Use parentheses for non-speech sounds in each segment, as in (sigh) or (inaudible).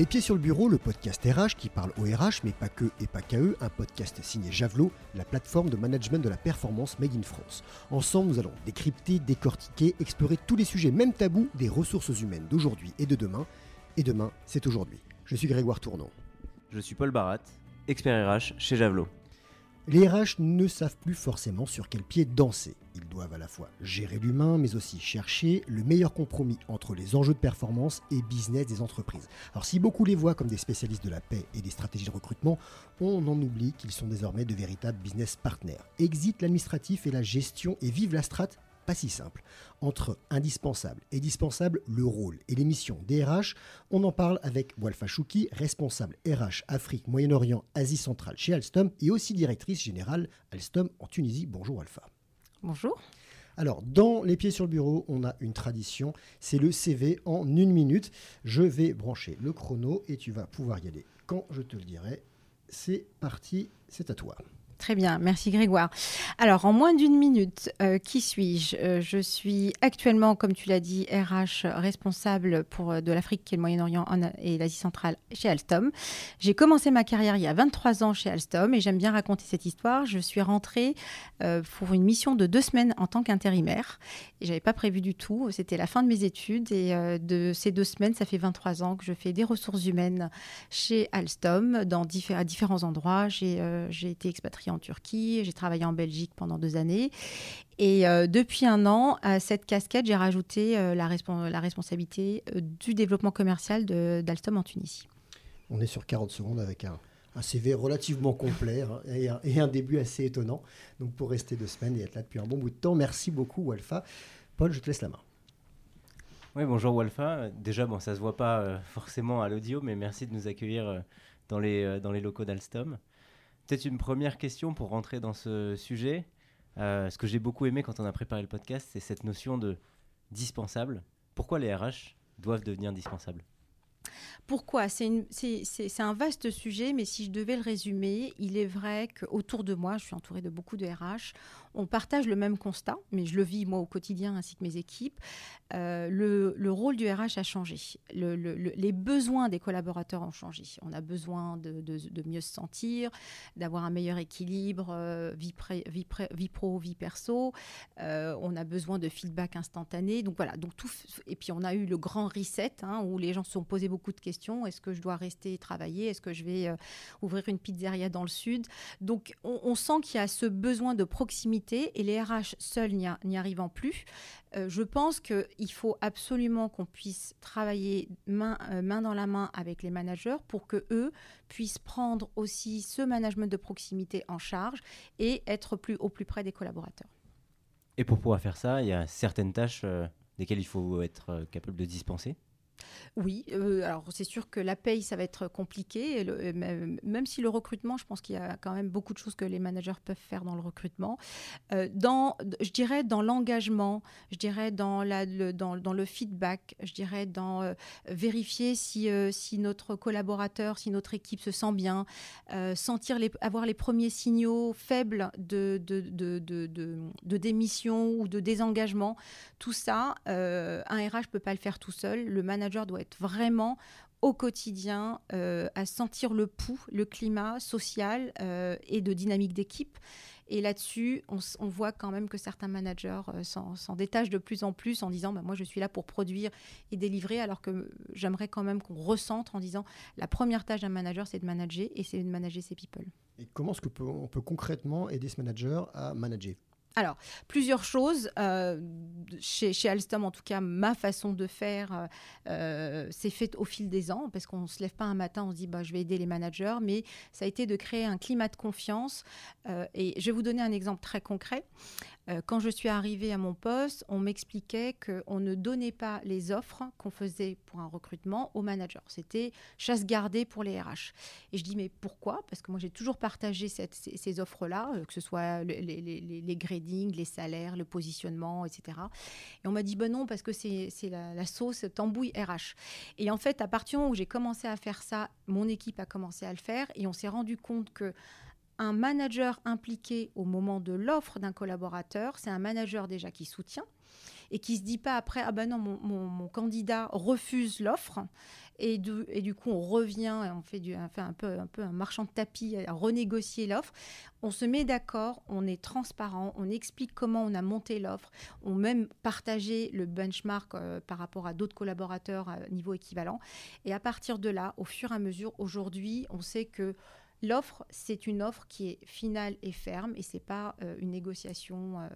Les Pieds sur le Bureau, le podcast RH qui parle au RH, mais pas que et pas qu'à eux, un podcast signé Javelot, la plateforme de management de la performance Made in France. Ensemble, nous allons décrypter, décortiquer, explorer tous les sujets, même tabous, des ressources humaines d'aujourd'hui et de demain. Et demain, c'est aujourd'hui. Je suis Grégoire Tournon. Je suis Paul Barat, expert RH chez Javelot. Les RH ne savent plus forcément sur quel pied danser. Ils doivent à la fois gérer l'humain, mais aussi chercher le meilleur compromis entre les enjeux de performance et business des entreprises. Alors si beaucoup les voient comme des spécialistes de la paix et des stratégies de recrutement, on en oublie qu'ils sont désormais de véritables business partners. Exit l'administratif et la gestion et vive la strate pas si simple. Entre indispensable et dispensable, le rôle et les missions des RH, on en parle avec Walfa Chouki, responsable RH Afrique, Moyen-Orient, Asie centrale chez Alstom et aussi directrice générale Alstom en Tunisie. Bonjour Walfa. Bonjour. Alors, dans les pieds sur le bureau, on a une tradition, c'est le CV en une minute. Je vais brancher le chrono et tu vas pouvoir y aller quand je te le dirai. C'est parti, c'est à toi. Très bien, merci Grégoire. Alors, en moins d'une minute, euh, qui suis-je? Euh, Je suis actuellement, comme tu l'as dit, RH responsable pour euh, de l'Afrique et le Moyen-Orient et l'Asie centrale chez Alstom. J'ai commencé ma carrière il y a 23 ans chez Alstom et j'aime bien raconter cette histoire. Je suis rentrée pour une mission de deux semaines en tant qu'intérimaire et j'avais pas prévu du tout. C'était la fin de mes études et de ces deux semaines, ça fait 23 ans que je fais des ressources humaines chez Alstom dans à différents endroits. J'ai été expatriée en Turquie, j'ai travaillé en Belgique pendant deux années. Et euh, depuis un an, à cette casquette, j'ai rajouté euh, la, la, responsabilité euh, du développement commercial d'Alstom en Tunisie. On est sur 40 secondes avec un, CV relativement complet hein, et, un, début assez étonnant. Donc pour rester deux semaines et être là depuis un bon bout de temps, merci beaucoup Walfa. Paul, je te laisse la main. Oui, bonjour Walfa. Déjà, bon, ça ne se voit pas forcément à l'audio, mais merci de nous accueillir dans, les, dans les locaux d'Alstom. Peut-être une première question pour rentrer dans ce sujet. Euh, ce que j'ai beaucoup aimé quand on a préparé le podcast, c'est cette notion de dispensable. Pourquoi les RH doivent devenir dispensables? Pourquoi? C'est un vaste sujet, mais si je devais le résumer, il est vrai qu'autour de moi, je suis entourée de beaucoup de RH, on partage le même constat, mais je le vis moi au quotidien ainsi que mes équipes. Euh, le, rôle du RH a changé. les besoins des collaborateurs ont changé. On a besoin de, mieux se sentir, d'avoir un meilleur équilibre euh, vie, pro, vie perso. Euh, on a besoin de feedback instantané. Donc voilà. Donc tout, et puis on a eu le grand reset hein, où les gens se sont posés beaucoup de questions. Est-ce que je dois rester travailler? Est-ce que je vais ouvrir une pizzeria dans le sud? Donc on, on sent qu'il y a ce besoin de proximité et les RH seuls n'y arrivant plus, euh, je pense qu'il faut absolument qu'on puisse travailler main, euh, main dans la main avec les managers pour que eux puissent prendre aussi ce management de proximité en charge et être plus, au plus près des collaborateurs. Et pour pouvoir faire ça, il y a certaines tâches euh, desquelles il faut être capable de dispenser? Oui, euh, alors c'est sûr que la paye, ça va être compliqué. même si le recrutement, je pense qu'il y a quand même beaucoup de choses que les managers peuvent faire dans le recrutement. Euh, dans, je dirais dans l'engagement, je dirais dans, la, le, dans, dans, le feedback, je dirais dans euh, vérifier si, si notre collaborateur, si notre équipe se sent bien, sentir les, avoir les premiers signaux faibles de, de, de, de, démission ou de désengagement. Tout ça, un RH ne peut pas le faire tout seul. Le manager doit être vraiment au quotidien euh, à sentir le pouls, le climat social euh, et de dynamique d'équipe. Et là-dessus, on, voit quand même que certains managers euh, s'en détachent de plus en plus en disant bah, Moi, je suis là pour produire et délivrer, alors que j'aimerais quand même qu'on recentre en disant La première tâche d'un manager, c'est de manager et c'est de manager ses people. Et comment est-ce qu'on peut concrètement aider ce manager à manager? Alors, plusieurs choses. Euh, chez, Alstom, en tout cas, ma façon de faire euh, euh, s'est faite au fil des ans, parce qu'on ne se lève pas un matin, on se dit bah, je vais aider les managers, mais ça a été de créer un climat de confiance. et je vais vous donner un exemple très concret. quand je suis arrivée à mon poste, on m'expliquait qu'on ne donnait pas les offres qu'on faisait pour un recrutement aux managers. C'était chasse gardée pour les RH. Et je dis mais pourquoi? Parce que moi, j'ai toujours partagé ces, offres-là, que ce soit les, les, les, les les salaires, le positionnement, etc. Et on m'a dit, ben non, parce que c'est la, la, sauce tambouille RH. Et en fait, à partir du moment où j'ai commencé à faire ça, mon équipe a commencé à le faire et on s'est rendu compte que un manager impliqué au moment de l'offre d'un collaborateur, c'est un manager déjà qui soutient et qui se dit pas après ah ben non mon, candidat refuse l'offre et du, coup on revient on fait, un peu un marchand de tapis à renégocier l'offre. On se met d'accord, on est transparent, on explique comment on a monté l'offre, on même partagé le benchmark euh, par rapport à d'autres collaborateurs à niveau équivalent. Et à partir de là, au fur et à mesure, aujourd'hui, on sait que L'offre, c'est une offre qui est finale et ferme, et c'est pas euh, une négociation euh,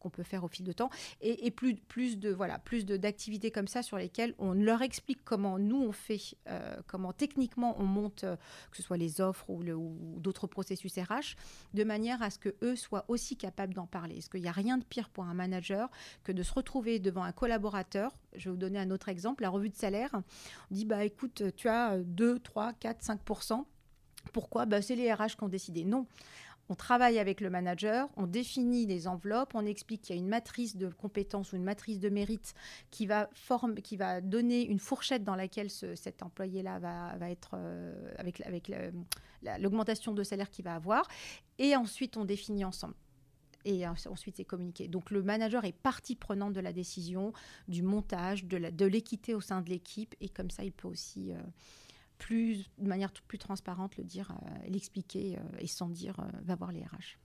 qu'on peut faire au fil de temps. Et, plus, de voilà, plus d'activités comme ça sur lesquelles on leur explique comment nous on fait, euh, comment techniquement on monte, que ce soit les offres ou, ou d'autres processus RH, de manière à ce que eux soient aussi capables d'en parler. Parce qu'il n'y a rien de pire pour un manager que de se retrouver devant un collaborateur? Je vais vous donner un autre exemple, la revue de salaire. On dit bah écoute, tu as 2, 3, 4, 5 pourquoi? Bah, C'est les RH qui ont décidé. Non. On travaille avec le manager, on définit les enveloppes, on explique qu'il y a une matrice de compétences ou une matrice de mérite qui va, qui va donner une fourchette dans laquelle cet employé-là va, être euh, avec, l'augmentation de salaire qu'il va avoir. Et ensuite, on définit ensemble et ensuite c'est communiqué. Donc le manager est partie prenante de la décision, du montage, de l'équité au sein de l'équipe et comme ça il peut aussi euh, plus, de manière plus transparente le dire, euh, l'expliquer euh, et sans dire euh, va voir les RH.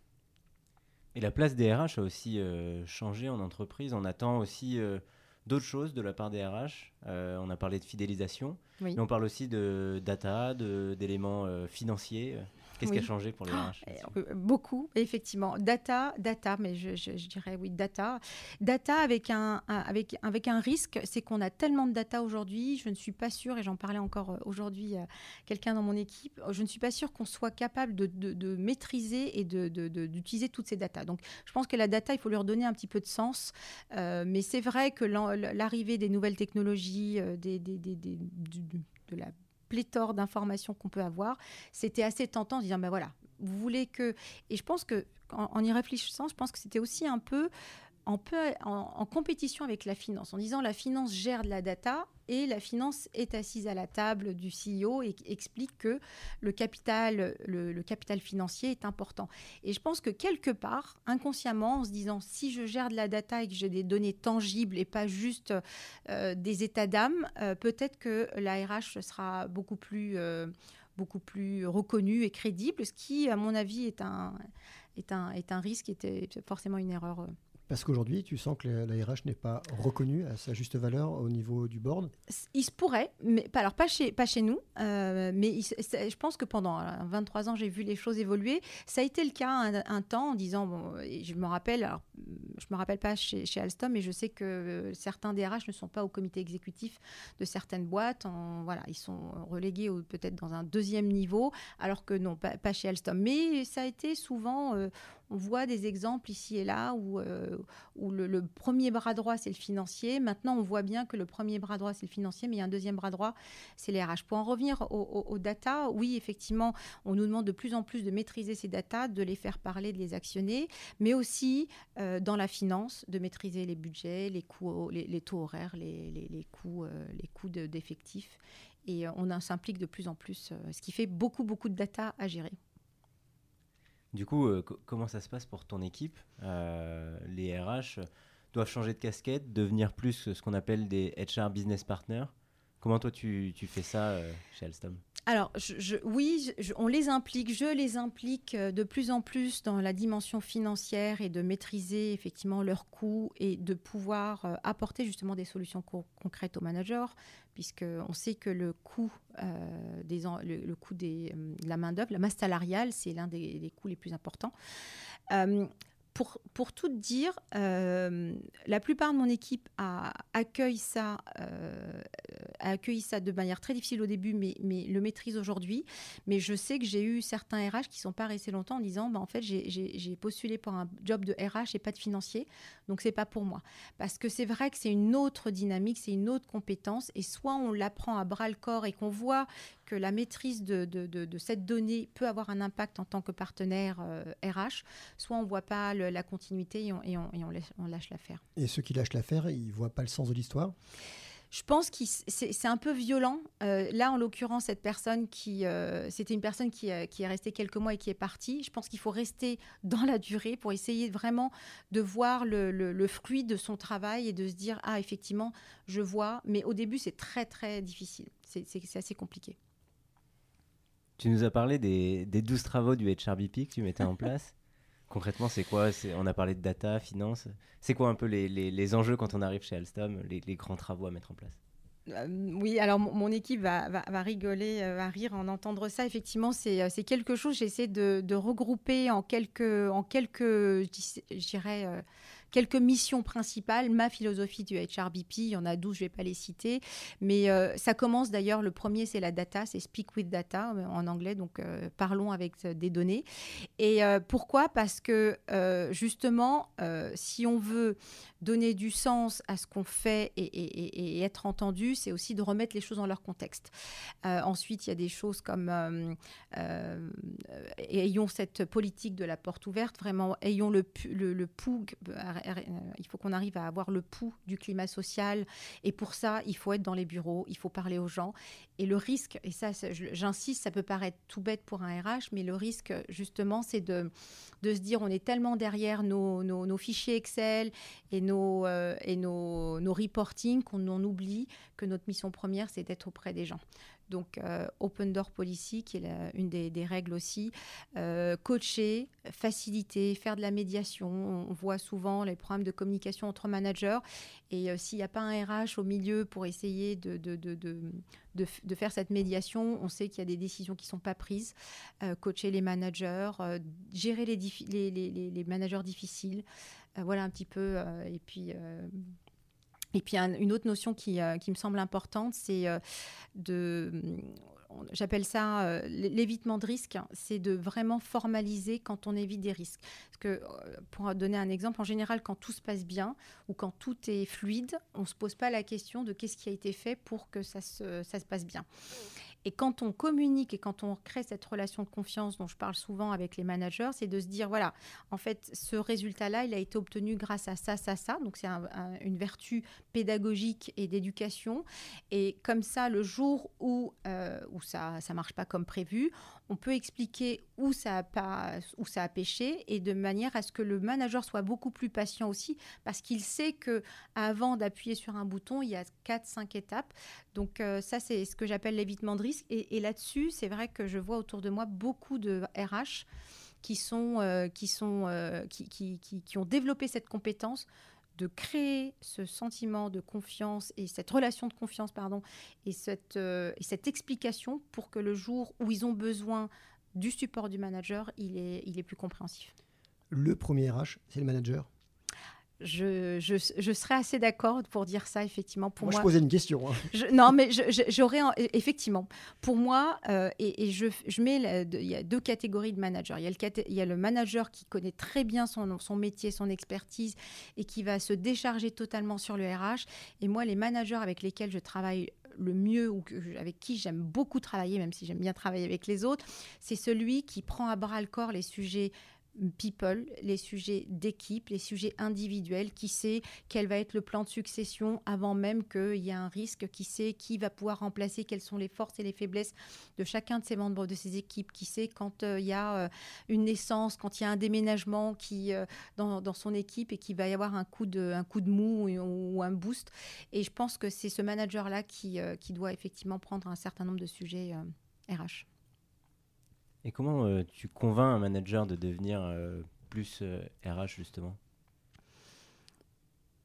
Et la place des RH a aussi changé en entreprise. On attend aussi d'autres choses de la part des RH. on a parlé de fidélisation, mais on parle aussi de data, d'éléments financiers. Qu'est-ce qui a changé pour les RH euh, Beaucoup, effectivement. Data, data, mais je, dirais oui, data. Data avec un, avec, avec un risque, c'est qu'on a tellement de data aujourd'hui, je ne suis pas sûre, et j'en parlais encore euh, aujourd'hui à quelqu'un dans mon équipe, je ne suis pas sûre qu'on soit capable de, de, maîtriser et d'utiliser toutes ces data. Donc je pense que la data, il faut lui redonner un petit peu de sens. Euh, mais c'est vrai que l'arrivée des nouvelles technologies, des, des, des, de la pléthore d'informations qu'on peut avoir, c'était assez tentant de dire, ben voilà, vous voulez que... Et je pense que, en, y réfléchissant, je pense que c'était aussi un peu en, en, compétition avec la finance, en disant la finance gère de la data et la finance est assise à la table du CEO et explique que le capital, le, capital financier est important. Et je pense que quelque part, inconsciemment, en se disant si je gère de la data et que j'ai des données tangibles et pas juste euh, des états d'âme, euh, peut-être que la RH sera beaucoup plus, euh, beaucoup plus reconnue et crédible, ce qui, à mon avis, est un, est un, est un risque, était forcément une erreur. Parce qu'aujourd'hui, tu sens que la, RH n'est pas reconnue à sa juste valeur au niveau du board Il se pourrait, mais alors pas chez, pas chez nous, euh, mais je pense que pendant 23 ans, j'ai vu les choses évoluer. Ça a été le cas un, temps en disant, bon, je me rappelle, alors, je me rappelle pas chez, chez, Alstom, mais je sais que certains DRH ne sont pas au comité exécutif de certaines boîtes. Voilà, ils sont relégués peut-être dans un deuxième niveau, alors que non, pas, chez Alstom. Mais ça a été souvent, euh, on voit des exemples ici et là où, euh, le, premier bras droit, c'est le financier. Maintenant, on voit bien que le premier bras droit, c'est le financier, mais il y a un deuxième bras droit, c'est les RH. Pour en revenir aux, data, oui, effectivement, on nous demande de plus en plus de maîtriser ces data, de les faire parler, de les actionner, mais aussi euh, dans la finance, de maîtriser les budgets, les, coûts, les, taux horaires, les, coûts, euh, les coûts d'effectifs. et on s'implique de plus en plus, ce qui fait beaucoup, beaucoup de data à gérer. Du coup, euh, comment ça se passe pour ton équipe? Euh, Les RH doivent changer de casquette, devenir plus ce qu'on appelle des HR business partners? Comment toi tu, fais ça euh, chez Alstom? Alors, je, oui, on les implique, je les implique de plus en plus dans la dimension financière et de maîtriser effectivement leurs coûts et de pouvoir apporter justement des solutions concrètes aux managers, puisqu'on sait que le coût, euh, des, le, coût des, euh, de la main-d'œuvre, la masse salariale, c'est l'un des, coûts les plus importants. Euh, pour, tout dire, la plupart de mon équipe ça, a accueilli ça de manière très difficile au début, mais, le maîtrise aujourd'hui. Mais je sais que j'ai eu certains RH qui sont pas restés longtemps en disant bah, en fait, j'ai postulé pour un job de RH et pas de financier, donc c'est pas pour moi. Parce que c'est vrai que c'est une autre dynamique, c'est une autre compétence, et soit on l'apprend à bras le corps et qu'on voit que la maîtrise de, de, cette donnée peut avoir un impact en tant que partenaire RH, euh, soit on ne voit pas la continuité et, on, et, on, lâche l'affaire. Et ceux qui lâchent l'affaire, ils ne voient pas le sens de l'histoire? Je pense que c'est un peu violent. Euh, là, en l'occurrence, cette personne qui, euh, c'était une personne qui, euh, qui, est restée quelques mois et qui est partie. Je pense qu'il faut rester (laughs) dans la durée pour essayer vraiment de voir le, le, fruit de son travail et de se dire ah effectivement, je vois. Mais au début, c'est très très difficile. C'est assez compliqué. Tu nous as parlé des, des 12 travaux du HRBP que tu mettais en (laughs) place. Concrètement, c'est quoi? On a parlé de data, finance. C'est quoi un peu les, les, enjeux quand on arrive chez Alstom, les, les grands travaux à mettre en place? Euh, oui, alors mon équipe va, va, va, rigoler, euh, va rire en entendre ça. Effectivement, c'est euh, quelque chose, j'essaie de, de, regrouper en quelques, en quelques je dirais, quelques missions principales. Ma philosophie du HRBP, il y en a 12, je ne vais pas les citer. Mais euh, ça commence d'ailleurs, le premier, c'est la data, c'est Speak with Data euh, en anglais, donc euh, parlons avec des données. Et pourquoi? Parce que justement, si on veut donner du sens à ce qu'on fait et, être entendu, c'est aussi de remettre les choses dans leur contexte. ensuite, il y a des choses comme ayons cette politique de la porte ouverte, vraiment, ayons le, le, le POUG, il faut qu'on arrive à avoir le pouls du climat social. Et pour ça, il faut être dans les bureaux, il faut parler aux gens. Et le risque, et ça, j'insiste, ça peut paraître tout bête pour un RH, mais le risque, justement, c'est de, de se dire on est tellement derrière nos, nos, fichiers Excel et nos, euh, et nos, nos reporting qu'on oublie que notre mission première, c'est d'être auprès des gens donc euh, Open Door Policy, qui est une des, règles aussi, euh, coacher, faciliter, faire de la médiation. On voit souvent les problèmes de communication entre managers. Et euh, s'il n'y a pas un RH au milieu pour essayer de, faire cette médiation, on sait qu'il y a des décisions qui ne sont pas prises. coacher les managers, gérer les, les, managers difficiles. voilà un petit peu. et puis et puis une autre notion qui, euh, qui me semble importante, c'est euh, de j'appelle ça euh, l'évitement de risques, c'est de vraiment formaliser quand on évite des risques. Parce que, pour donner un exemple, en général, quand tout se passe bien ou quand tout est fluide, on ne se pose pas la question de qu'est-ce qui a été fait pour que ça se passe bien. Et quand on communique et quand on crée cette relation de confiance dont je parle souvent avec les managers, c'est de se dire, voilà, en fait, ce résultat-là, il a été obtenu grâce à ça, ça, ça. Donc c'est une vertu pédagogique et d'éducation. Et comme ça, le jour où, euh, où ça ne marche pas comme prévu, on peut expliquer où ça, a pas, où ça a pêché et de manière à ce que le manager soit beaucoup plus patient aussi parce qu'il sait que avant d'appuyer sur un bouton, il y a 4-5 étapes. Donc euh, ça, c'est ce que j'appelle l'évitement de risque. Et, là-dessus, c'est vrai que je vois autour de moi beaucoup de RH qui, sont, euh, qui, sont, euh, qui, qui, qui ont développé cette compétence de créer ce sentiment de confiance et cette relation de confiance, pardon, et cette, et cette explication pour que le jour où ils ont besoin du support du manager, il est, il est plus compréhensif. Le premier RH, c'est le manager je, je, je, serais assez d'accord pour dire ça, effectivement. Pour moi, moi je posais une question. Hein. non, mais j'aurais, effectivement, pour moi, euh, et, je, je, mets, il y a deux catégories de managers. Il y a le, il y a le manager qui connaît très bien son, son métier, son expertise, et qui va se décharger totalement sur le RH. Et moi, les managers avec lesquels je travaille le mieux ou avec qui j'aime beaucoup travailler, même si j'aime bien travailler avec les autres, c'est celui qui prend à bras le corps les sujets people, les sujets d'équipe, les sujets individuels, qui sait quel va être le plan de succession avant même qu'il y ait un risque, qui sait qui va pouvoir remplacer, quelles sont les forces et les faiblesses de chacun de ces membres de ces équipes, qui sait quand euh, il y a euh, une naissance, quand il y a un déménagement qui, euh, dans, son équipe et qu'il va y avoir un coup de, un coup de mou ou, un boost. Et je pense que c'est ce manager-là qui, qui doit effectivement prendre un certain nombre de sujets RH. Et comment euh, tu convaincs un manager de devenir euh, plus RH euh, justement?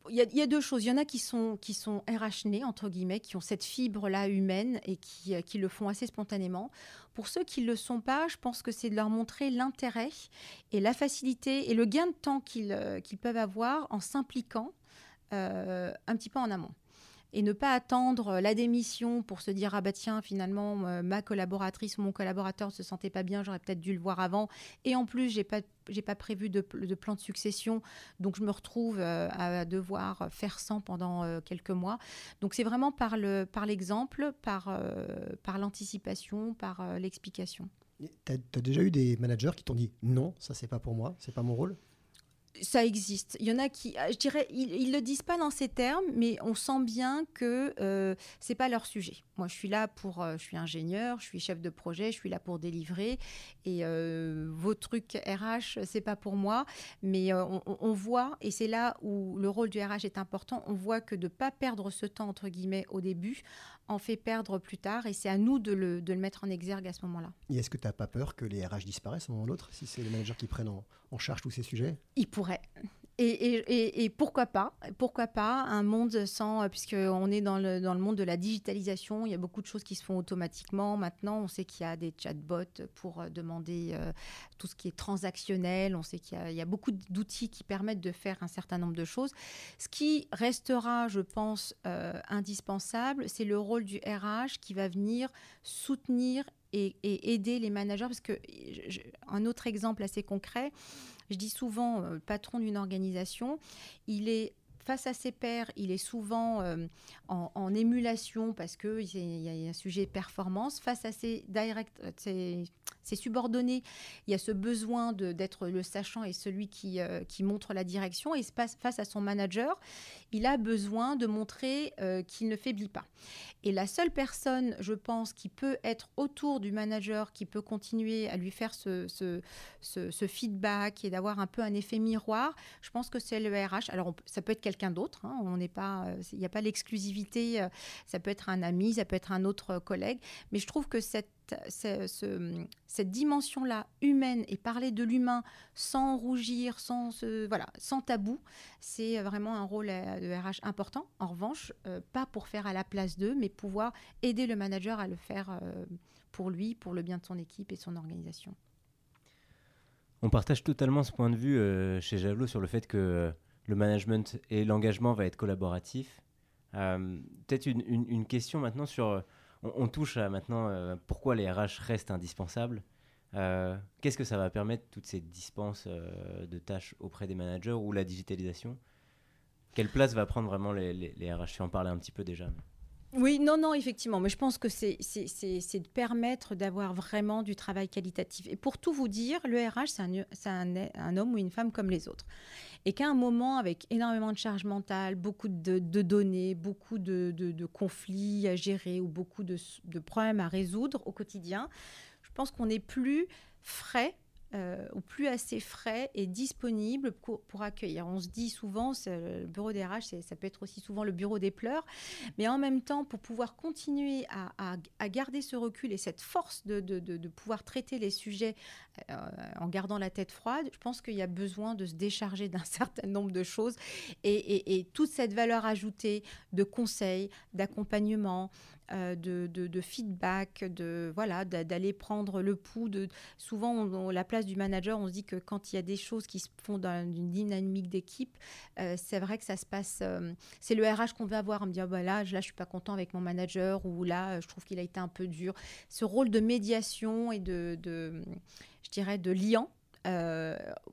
Il y, a, deux choses. Il y en a qui sont, qui sont RH nés, entre guillemets, qui ont cette fibre-là humaine et qui, qui, le font assez spontanément. Pour ceux qui ne le sont pas, je pense que c'est de leur montrer l'intérêt et la facilité et le gain de temps qu'ils peuvent avoir en s'impliquant un petit peu en amont et ne pas attendre la démission pour se dire ah bah tiens finalement euh, ma collaboratrice ou mon collaborateur ne se sentait pas bien j'aurais peut-être dû le voir avant. Et en plus j'ai pas j'ai pas prévu de, plan de succession donc je me retrouve euh, à devoir faire sans pendant euh, quelques mois. Donc c'est vraiment par le par l'exemple par par l'anticipation par l'explication. Tu as, déjà eu des managers qui t'ont dit non ça c'est pas pour moi c'est pas mon rôle? Ça existe. Il y en a qui, je dirais, ils ne le disent pas dans ces termes, mais on sent bien que euh, c'est pas leur sujet. Moi, je suis là pour, je suis ingénieur, je suis chef de projet, je suis là pour délivrer. Et vos trucs RH, c'est pas pour moi. Mais on, on, voit, et c'est là où le rôle du RH est important. On voit que de pas perdre ce temps entre guillemets au début en fait perdre plus tard et c'est à nous de le, de le, mettre en exergue à ce moment-là. Et est-ce que tu n'as pas peur que les RH disparaissent un moment ou l'autre si c'est les managers qui prennent en, en charge tous ces sujets? Ils pourraient. Et, pourquoi pas Pourquoi pas un monde sans, euh, puisqu'on est dans le, dans le monde de la digitalisation, il y a beaucoup de choses qui se font automatiquement. Maintenant, on sait qu'il y a des chatbots pour euh, demander euh, tout ce qui est transactionnel. On sait qu'il y, a beaucoup d'outils qui permettent de faire un certain nombre de choses. Ce qui restera, je pense, indispensable, c'est le rôle du RH qui va venir soutenir et, aider les managers. Parce que un autre exemple assez concret, je dis souvent, euh, patron d'une organisation, il est face à ses pairs, il est souvent euh, en, émulation parce qu'il y, a un sujet de performance. Face à ses, direct, ses, subordonnés, il y a ce besoin d'être le sachant et celui qui, euh, qui montre la direction. Et face à son manager, il a besoin de montrer qu'il ne faiblit pas. Et la seule personne, je pense, qui peut être autour du manager, qui peut continuer à lui faire ce, ce, feedback et d'avoir un peu un effet miroir, je pense que c'est le RH. Alors, ça peut être quelqu'un d'autre. Hein, on n'est pas, il n'y a pas l'exclusivité. Euh, ça peut être un ami, ça peut être un autre collègue. Mais je trouve que cette dimension-là humaine et parler de l'humain sans rougir, sans, voilà, sans tabou, c'est vraiment un rôle euh, de RH important. En revanche, euh, pas pour faire à la place d'eux, mais pouvoir aider le manager à le faire euh, pour lui, pour le bien de son équipe et son organisation. On partage totalement ce point de vue chez Javelot sur le fait que le management et l'engagement va être collaboratif. Peut-être une, question maintenant sur on, touche à maintenant euh, pourquoi les RH restent indispensables. Euh, qu'est-ce que ça va permettre, toutes ces dispenses euh, de tâches auprès des managers ou la digitalisation? Quelle place va prendre vraiment les, les, RH? Tu en parlais un petit peu déjà. Oui, non, non, effectivement. Mais je pense que c'est de permettre d'avoir vraiment du travail qualitatif. Et pour tout vous dire, le RH, c'est un, homme ou une femme comme les autres et qu'à un moment, avec énormément de charge mentale, beaucoup de, données, beaucoup de, conflits à gérer ou beaucoup de, problèmes à résoudre au quotidien, je pense qu'on n'est plus frais euh, ou plus assez frais et disponible pour, accueillir. On se dit souvent, le bureau des RH, ça peut être aussi souvent le bureau des pleurs, mais en même temps, pour pouvoir continuer à, garder ce recul et cette force de, pouvoir traiter les sujets euh, en gardant la tête froide, je pense qu'il y a besoin de se décharger d'un (laughs) certain nombre de choses et, toute cette valeur ajoutée de conseils, d'accompagnement, euh, de, feedback, de voilà, d'aller prendre le pouls. De souvent, la place du manager, on se dit que quand il y a des choses qui se font dans une dynamique d'équipe, euh, c'est vrai que ça se passe. Euh, c'est le RH qu'on veut avoir, on me dit ah, bah là, là, je suis pas content avec mon manager ou là, je trouve qu'il a été un peu dur. Ce rôle de médiation et de, je dirais, de liant.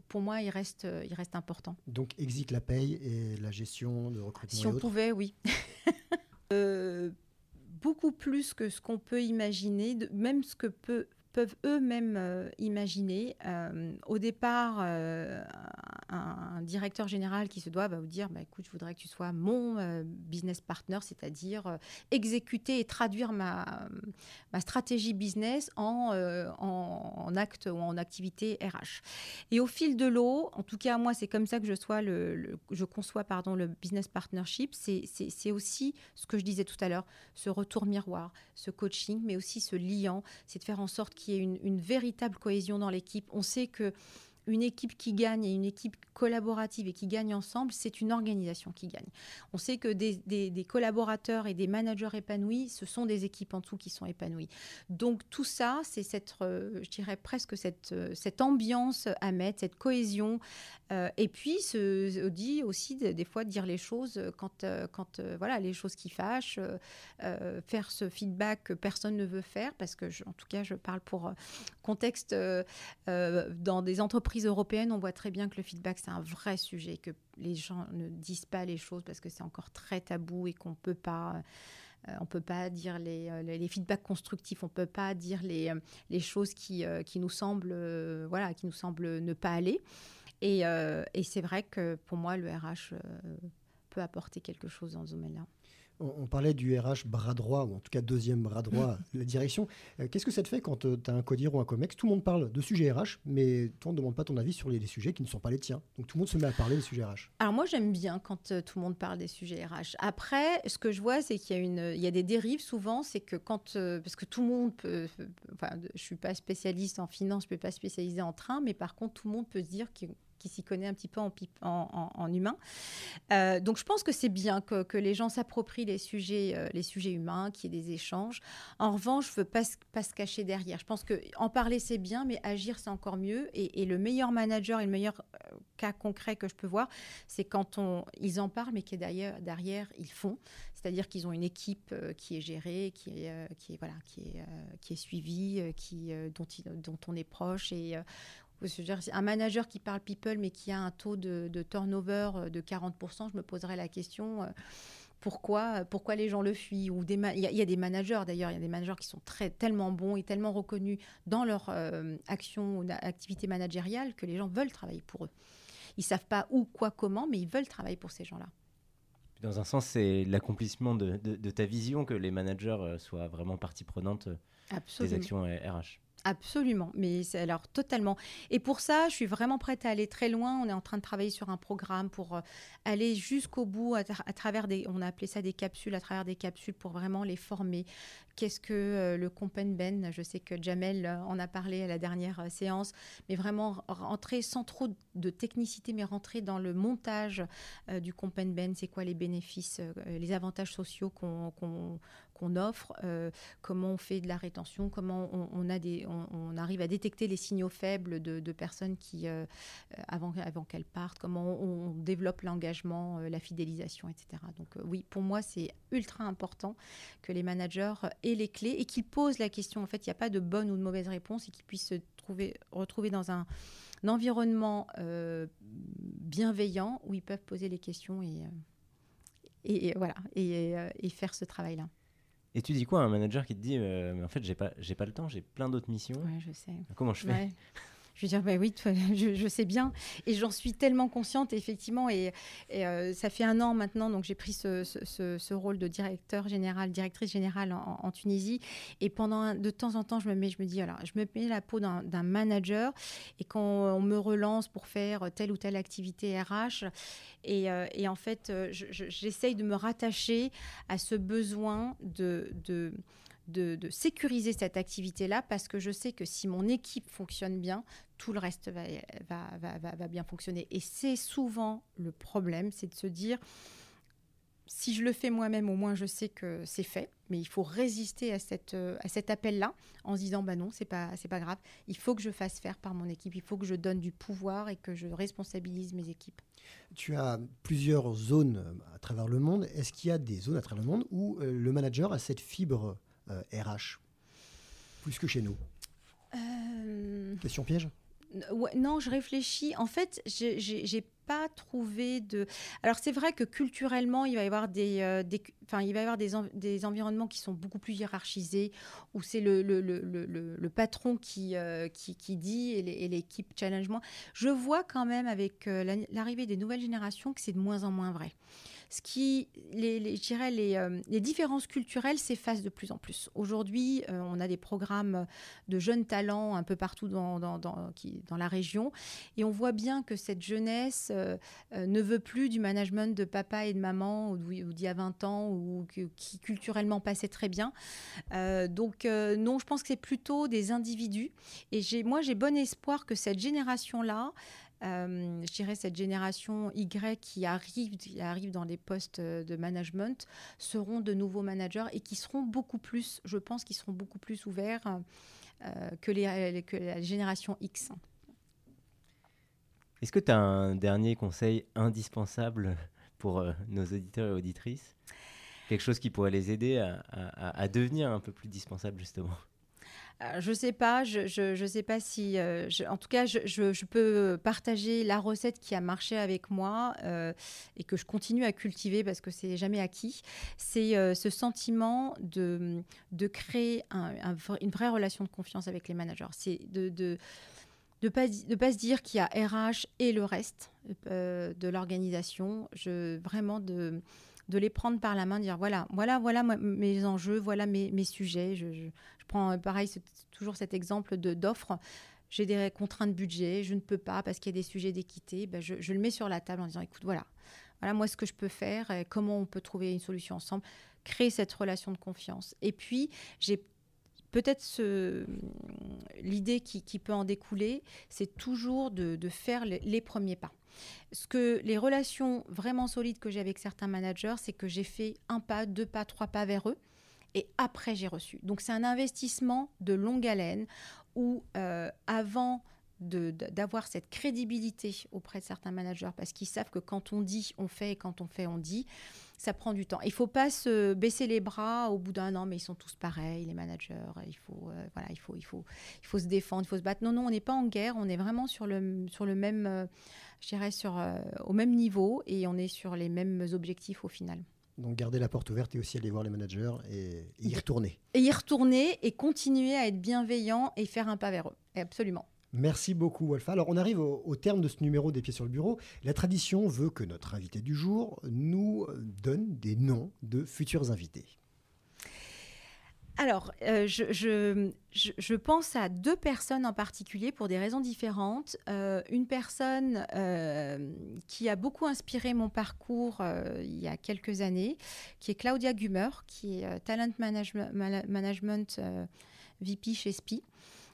pour moi, il reste, il reste important. Donc, exit la paye et la gestion de recrutement. Si on pouvait, oui. (laughs) beaucoup plus que ce qu'on peut imaginer, même ce que peut peuvent eux-mêmes euh, imaginer. Euh, au départ, euh, un, directeur général qui se doit va vous dire bah, écoute, je voudrais que tu sois mon business partner, c'est-à-dire exécuter et traduire ma, ma stratégie business en, en, acte ou en activité RH. Et au fil de l'eau, en tout cas, moi, c'est comme ça que je, sois le, je conçois pardon, le business partnership. C'est aussi ce que je disais tout à l'heure, ce retour miroir, ce coaching, mais aussi ce liant, c'est de faire en sorte qu'il y une véritable cohésion dans l'équipe. On sait que une équipe qui gagne et une équipe collaborative et qui gagne ensemble, c'est une organisation qui gagne. On sait que des, collaborateurs et des managers épanouis, ce sont des équipes en dessous qui sont épanouies. Donc tout ça, c'est cette, euh, je dirais presque cette, euh, cette ambiance à mettre, cette cohésion. Euh, et puis, se dit aussi des fois dire les choses quand, quand voilà, les choses qui fâchent, faire ce feedback que personne ne veut faire, parce que, en tout cas, je parle pour contexte dans des entreprises européennes, on voit très bien que le feedback, c'est un vrai sujet, que les gens ne disent pas les choses parce que c'est encore très tabou et qu'on peut pas... Euh, peut pas dire les, euh, les, feedbacks constructifs, on peut pas dire les, euh, les choses qui, qui nous semblent voilà qui nous semblent ne pas aller. Et, et c'est vrai que pour moi, le RH peut apporter quelque chose dans ce domaine-là. On, parlait du RH bras droit, ou en tout cas deuxième bras droit, la direction. Euh, qu'est-ce que ça te fait quand euh, tu as un codir ou un COMEX? Tout le monde parle de sujets RH, mais toi, on ne demande pas ton avis sur les, sujets qui ne sont pas les tiens. Donc tout le monde se met à parler des sujets RH. Alors moi, j'aime bien quand euh, tout le monde parle des sujets RH. Après, ce que je vois, c'est qu'il y, a une, il y a des dérives souvent, c'est que quand... parce que tout le monde peut... Enfin, je ne suis pas spécialiste en finance, je ne peux pas spécialiser en train, mais par contre, tout le monde peut se dire qu'il qui s'y connaît un petit peu en, humain. Euh, donc je pense que c'est bien que, les gens s'approprient les sujets, euh, les sujets humains, qu'il y ait des échanges. En revanche, je ne veux pas, se cacher derrière. Je pense qu'en parler, c'est bien, mais agir, c'est encore mieux. Et, le meilleur manager et le meilleur euh, cas concret que je peux voir, c'est quand ils en parlent, mais qui derrière, derrière, ils font. C'est-à-dire qu'ils ont une équipe qui est gérée, qui est, suivie, dont, on est proche. Un manager qui parle people mais qui a un taux de, turnover euh, de 40%, je me poserais la question euh, pourquoi, pourquoi les gens le fuient? Ou il, y a, des managers d'ailleurs, il y a des managers qui sont très, tellement bons et tellement reconnus dans leur euh, action ou activité managériale que les gens veulent travailler pour eux. Ils savent pas où, quoi, comment, mais ils veulent travailler pour ces gens-là. Dans un sens, c'est l'accomplissement de, ta vision que les managers soient vraiment partie prenante des actions RH. Absolument, mais c'est alors totalement. Et pour ça, je suis vraiment prête à aller très loin. On est en train de travailler sur un programme pour euh, aller jusqu'au bout à, travers des, on a appelé ça des capsules, à travers des capsules pour vraiment les former. Qu'est-ce que euh, le Ben Je sais que Jamel euh, en a parlé à la dernière séance, mais vraiment rentrer sans trop de technicité, mais rentrer dans le montage du Ben. C'est quoi les bénéfices, les avantages sociaux qu'on qu'on offre, euh, comment on fait de la rétention, comment on, a on, arrive à détecter les signaux faibles de, personnes qui, euh, avant, avant qu'elles partent, comment on, développe l'engagement, euh, la fidélisation, etc. Donc oui, pour moi, c'est ultra important que les managers aient les clés et qu'ils posent la question. En fait, il n'y a pas de bonne ou de mauvaise réponse et qu'ils puissent se trouver, retrouver dans un, environnement bienveillant où ils peuvent poser les questions et, voilà et faire ce travail-là. Et tu dis quoi à un manager qui te dit euh, mais en fait j'ai pas j'ai pas le temps, j'ai plein d'autres missions. Ouais, je sais. Comment je fais? Je veux dire, bah oui, (laughs) je, sais bien. Et j'en suis tellement consciente, effectivement. Et, euh, ça fait un an maintenant, donc j'ai pris ce, rôle de directeur général, directrice générale en, Tunisie. Et pendant, de temps en temps, je me mets, je me dis, alors, je me mets la peau d'un manager. Et quand on me relance pour faire telle ou telle activité RH, et, euh, en fait, euh, j'essaye de me rattacher à ce besoin de de, sécuriser cette activité-là parce que je sais que si mon équipe fonctionne bien, tout le reste va, bien fonctionner. Et c'est souvent le problème, c'est de se dire, si je le fais moi-même, au moins je sais que c'est fait, mais il faut résister à, cette, à cet appel-là en se disant, bah non, c'est pas, c'est pas grave, il faut que je fasse faire par mon équipe, il faut que je donne du pouvoir et que je responsabilise mes équipes. Tu as plusieurs zones à travers le monde. Est-ce qu'il y a des zones à travers le monde où euh, le manager a cette fibre RH euh, Plus que chez nous euh, Question piège? Non, je réfléchis. En fait, j'ai pas trouvé de. Alors c'est vrai que culturellement, il va y avoir des, euh, enfin, il va y avoir des, des, environnements qui sont beaucoup plus hiérarchisés, où c'est le, le, le, le, patron qui, qui, qui, dit et l'équipe challenge moins. Je vois quand même avec l'arrivée des nouvelles générations que c'est de moins en moins vrai ce qui, les, dirais, les, euh, les différences culturelles s'effacent de plus en plus. Aujourd'hui, euh, on a des programmes de jeunes talents un peu partout dans, dans, qui, dans la région, et on voit bien que cette jeunesse euh, ne veut plus du management de papa et de maman, ou, d'il y a 20 ans, ou qui culturellement passait très bien. donc, non, je pense que c'est plutôt des individus, et moi, j'ai bon espoir que cette génération-là, euh, je dirais, cette génération Y qui arrive, qui arrive dans les postes de management seront de nouveaux managers et qui seront beaucoup plus, je pense, qu'ils seront beaucoup plus ouverts euh, que, les, que la génération X. Est-ce que tu as un dernier conseil indispensable pour euh, nos auditeurs et auditrices? Quelque chose qui pourrait les aider à, à devenir un peu plus dispensable, justement? Euh, je sais pas, je, ne sais pas si, euh, en tout cas, je, peux partager la recette qui a marché avec moi euh, et que je continue à cultiver parce que c'est jamais acquis. C'est ce sentiment de, de créer une vraie relation de confiance avec les managers. C'est de, de pas, de pas se dire qu'il y a RH et le reste de l'organisation. Vraiment de, de les prendre par la main, dire voilà, voilà, voilà mes enjeux, voilà mes, sujets. Je, je, prends pareil, c'est toujours cet exemple d'offres. J'ai des contraintes de budget, je ne peux pas parce qu'il y a des sujets d'équité. Ben je, le mets sur la table en disant écoute, voilà, voilà moi ce que je peux faire, et comment on peut trouver une solution ensemble, créer cette relation de confiance. Et puis, j'ai peut-être l'idée qui, peut en découler, c'est toujours de, faire les, premiers pas. Ce que les relations vraiment solides que j'ai avec certains managers, c'est que j'ai fait un pas, deux pas, trois pas vers eux. Et après, j'ai reçu. Donc, c'est un investissement de longue haleine où, euh, avant d'avoir cette crédibilité auprès de certains managers, parce qu'ils savent que quand on dit, on fait, et quand on fait, on dit, ça prend du temps. Il ne faut pas se baisser les bras au bout d'un an, mais ils sont tous pareils, les managers. Il faut, euh, voilà, il faut, il faut, il faut se défendre, il faut se battre. Non, non, on n'est pas en guerre, on est vraiment sur le, sur le même, euh, je dirais, sur, euh, au même niveau et on est sur les mêmes objectifs au final. Donc garder la porte ouverte et aussi aller voir les managers et, et y retourner. Et y retourner et continuer à être bienveillant et faire un pas vers eux. Absolument. Merci beaucoup, Wolfa. Alors, on arrive au, terme de ce numéro des pieds sur le bureau. La tradition veut que notre invité du jour nous donne des noms de futurs invités. Alors, euh, je, pense à deux personnes en particulier pour des raisons différentes. Euh, une personne euh, qui a beaucoup inspiré mon parcours il y a quelques années, qui est Claudia Gummer, qui est Talent Management, management VP chez SPI.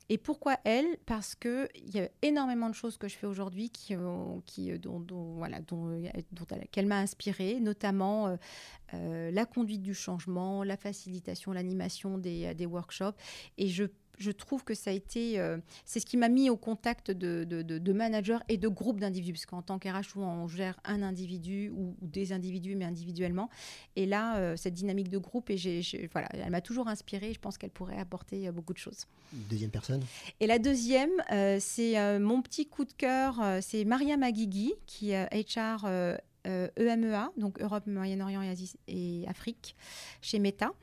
Et pourquoi elle? Parce qu'il y a énormément de choses que je fais aujourd'hui qui, qui, dont, voilà, dont, dont qu'elle m'a inspirée, notamment euh, euh, la conduite du changement, la facilitation, l'animation des, workshops. Je trouve que ça a été, euh, c'est ce qui m'a mis au contact de, de, managers et de groupes d'individus, parce qu'en tant qu'RH, on gère un individu ou, des individus, mais individuellement. Et là, euh, cette dynamique de groupe, et j'ai, voilà, elle m'a toujours inspirée. Je pense qu'elle pourrait apporter euh, beaucoup de choses. Deuxième personne? Et la deuxième, c'est mon petit coup de cœur, c'est Maria Maguigui, qui est HR. EMEA, e donc Europe, Moyen-Orient et Afrique, chez Meta.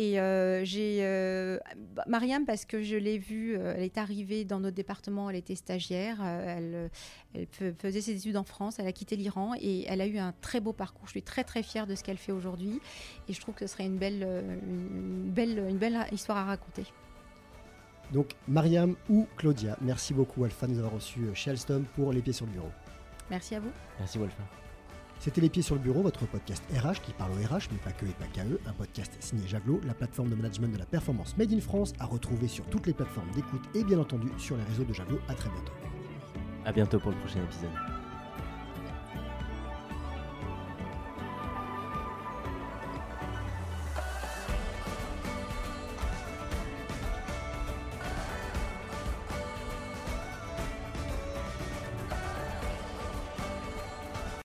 Et euh, j'ai euh, bah, Mariam, parce que je l'ai vue, euh, elle est arrivée dans notre département, elle était stagiaire, elle, elle, faisait ses études en France, elle a quitté l'Iran et elle a eu un très beau parcours. Je suis très très fière de ce qu'elle fait aujourd'hui et je trouve que ce serait une belle, une belle, une belle histoire à raconter. Donc Mariam ou Claudia, merci beaucoup Alpha de nous avoir reçus chez Alstom pour les pieds sur le bureau. Merci à vous. Merci Wolfa. C'était Les Pieds sur le Bureau, votre podcast RH qui parle au RH, mais pas que et pas qu'à eux. Un podcast signé Javelot, la plateforme de management de la performance Made in France, à retrouver sur toutes les plateformes d'écoute et bien entendu sur les réseaux de Javelot. À très bientôt. À bientôt pour le prochain épisode.